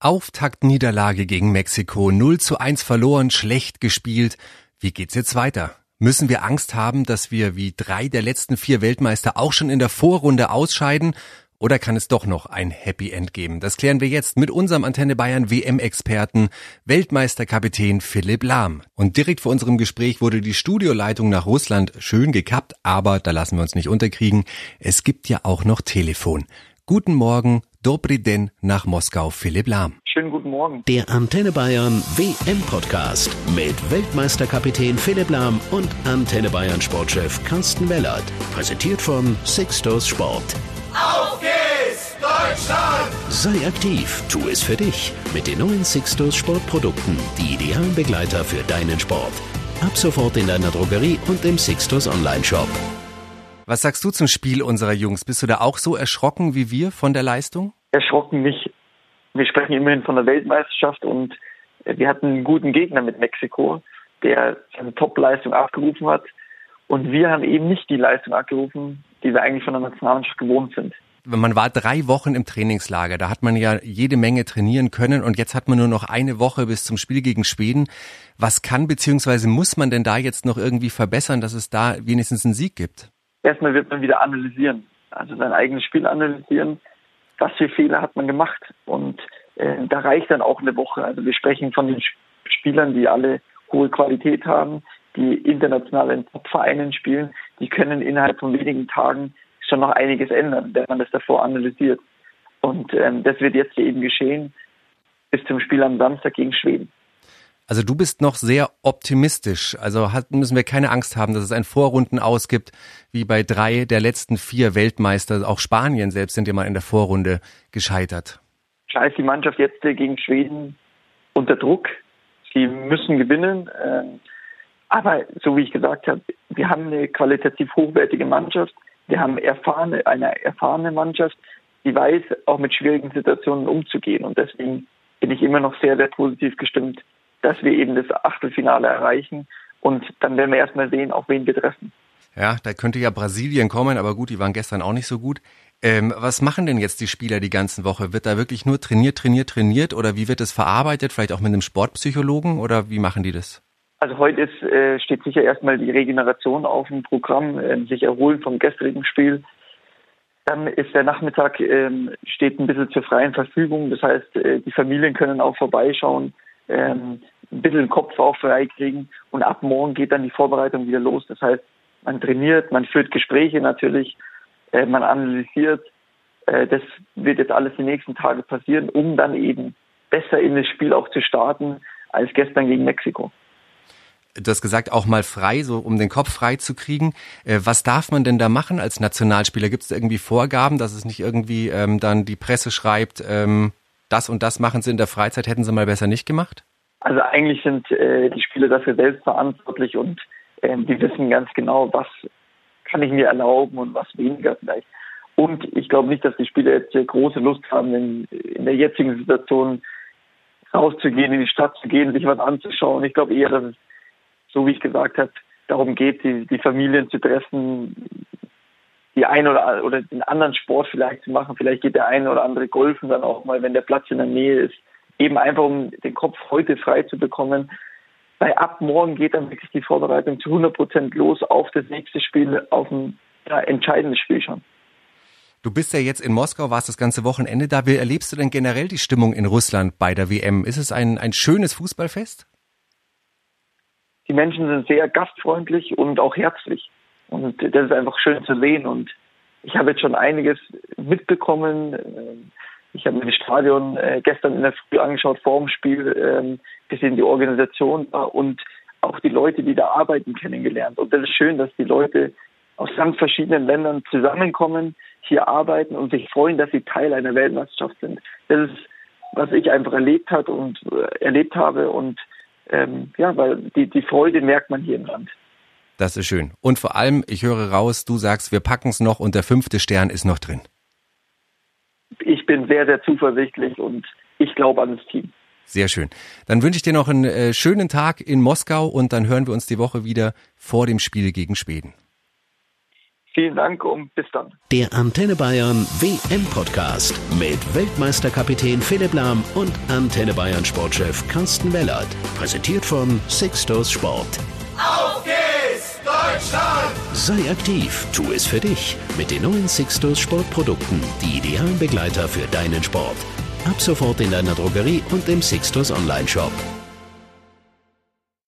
Auftaktniederlage gegen Mexiko, 0 zu 1 verloren, schlecht gespielt. Wie geht's jetzt weiter? Müssen wir Angst haben, dass wir wie drei der letzten vier Weltmeister auch schon in der Vorrunde ausscheiden? Oder kann es doch noch ein Happy End geben? Das klären wir jetzt mit unserem Antenne Bayern WM-Experten, Weltmeisterkapitän Philipp Lahm. Und direkt vor unserem Gespräch wurde die Studioleitung nach Russland schön gekappt, aber da lassen wir uns nicht unterkriegen. Es gibt ja auch noch Telefon. Guten Morgen, Dobry Den nach Moskau, Philipp Lahm. Schönen guten Morgen. Der Antenne Bayern WM Podcast mit Weltmeisterkapitän Philipp Lahm und Antenne Bayern Sportchef Carsten Mellert. Präsentiert von Sixtos Sport. Auf geht's, Deutschland! Sei aktiv, tu es für dich. Mit den neuen Sixtos Sportprodukten. Die idealen Begleiter für deinen Sport. Ab sofort in deiner Drogerie und im Sixtos Online-Shop. Was sagst du zum Spiel unserer Jungs? Bist du da auch so erschrocken wie wir von der Leistung? Erschrocken nicht. Wir sprechen immerhin von der Weltmeisterschaft und wir hatten einen guten Gegner mit Mexiko, der seine Top-Leistung abgerufen hat. Und wir haben eben nicht die Leistung abgerufen, die wir eigentlich von der Nationalmannschaft gewohnt sind. Man war drei Wochen im Trainingslager, da hat man ja jede Menge trainieren können und jetzt hat man nur noch eine Woche bis zum Spiel gegen Schweden. Was kann bzw. muss man denn da jetzt noch irgendwie verbessern, dass es da wenigstens einen Sieg gibt? erstmal wird man wieder analysieren, also sein eigenes Spiel analysieren. Was für Fehler hat man gemacht? Und äh, da reicht dann auch eine Woche. Also wir sprechen von den Spielern, die alle hohe Qualität haben, die international in Top-Vereinen spielen. Die können innerhalb von wenigen Tagen schon noch einiges ändern, wenn man das davor analysiert. Und ähm, das wird jetzt eben geschehen bis zum Spiel am Samstag gegen Schweden. Also du bist noch sehr optimistisch. Also müssen wir keine Angst haben, dass es ein Vorrunden ausgibt, wie bei drei der letzten vier Weltmeister. Auch Spanien selbst sind ja mal in der Vorrunde gescheitert. Klar ist die Mannschaft jetzt gegen Schweden unter Druck. Sie müssen gewinnen. Ähm, aber so wie ich gesagt habe, wir haben eine qualitativ hochwertige Mannschaft. Wir haben erfahrene, eine erfahrene Mannschaft, die weiß, auch mit schwierigen Situationen umzugehen. Und deswegen bin ich immer noch sehr, sehr positiv gestimmt dass wir eben das Achtelfinale erreichen. Und dann werden wir erstmal sehen, auf wen wir treffen. Ja, da könnte ja Brasilien kommen, aber gut, die waren gestern auch nicht so gut. Ähm, was machen denn jetzt die Spieler die ganze Woche? Wird da wirklich nur trainiert, trainiert, trainiert oder wie wird es verarbeitet? Vielleicht auch mit einem Sportpsychologen oder wie machen die das? Also heute ist, äh, steht sicher erstmal die Regeneration auf dem Programm, äh, sich erholen vom gestrigen Spiel. Dann ist der Nachmittag äh, steht ein bisschen zur freien Verfügung. Das heißt, äh, die Familien können auch vorbeischauen ähm, ein bisschen den Kopf auch frei kriegen und ab morgen geht dann die Vorbereitung wieder los. Das heißt, man trainiert, man führt Gespräche natürlich, äh, man analysiert. Äh, das wird jetzt alles die nächsten Tage passieren, um dann eben besser in das Spiel auch zu starten als gestern gegen Mexiko. Du hast gesagt, auch mal frei, so um den Kopf frei zu kriegen. Äh, was darf man denn da machen als Nationalspieler? Gibt es irgendwie Vorgaben, dass es nicht irgendwie ähm, dann die Presse schreibt, ähm, das und das machen sie in der Freizeit, hätten sie mal besser nicht gemacht? Also eigentlich sind äh, die Spieler dafür selbst verantwortlich und äh, die wissen ganz genau, was kann ich mir erlauben und was weniger vielleicht. Und ich glaube nicht, dass die Spieler jetzt große Lust haben, in, in der jetzigen Situation rauszugehen, in die Stadt zu gehen, sich was anzuschauen. Ich glaube eher, dass es, so wie ich gesagt habe, darum geht, die, die Familien zu treffen, die ein oder oder den anderen Sport vielleicht zu machen. Vielleicht geht der eine oder andere golfen dann auch mal, wenn der Platz in der Nähe ist. Eben einfach, um den Kopf heute frei zu bekommen. Weil ab morgen geht dann wirklich die Vorbereitung zu 100 Prozent los auf das nächste Spiel, auf ein ja, entscheidendes Spiel schon. Du bist ja jetzt in Moskau, warst das ganze Wochenende da. Wie erlebst du denn generell die Stimmung in Russland bei der WM? Ist es ein, ein schönes Fußballfest? Die Menschen sind sehr gastfreundlich und auch herzlich. Und das ist einfach schön zu sehen. Und ich habe jetzt schon einiges mitbekommen. Ich habe mir das Stadion äh, gestern in der Früh angeschaut, vor dem Spiel, ähm, gesehen die Organisation und auch die Leute, die da arbeiten, kennengelernt. Und das ist schön, dass die Leute aus ganz verschiedenen Ländern zusammenkommen, hier arbeiten und sich freuen, dass sie Teil einer Weltmeisterschaft sind. Das ist, was ich einfach erlebt hat und äh, erlebt habe und ähm, ja, weil die, die Freude merkt man hier im Land. Das ist schön. Und vor allem, ich höre raus, du sagst, wir packen es noch und der fünfte Stern ist noch drin. Ich bin sehr, sehr zuversichtlich und ich glaube an das Team. Sehr schön. Dann wünsche ich dir noch einen äh, schönen Tag in Moskau und dann hören wir uns die Woche wieder vor dem Spiel gegen Schweden. Vielen Dank und bis dann. Der Antenne Bayern WM Podcast mit Weltmeisterkapitän Philipp Lahm und Antenne Bayern Sportchef Carsten Wellert. Präsentiert von Sixtos Sport. Deutschland! Sei aktiv, tu es für dich mit den neuen Sixtos Sportprodukten, die idealen Begleiter für deinen Sport. Ab sofort in deiner Drogerie und im Sixtos Online-Shop.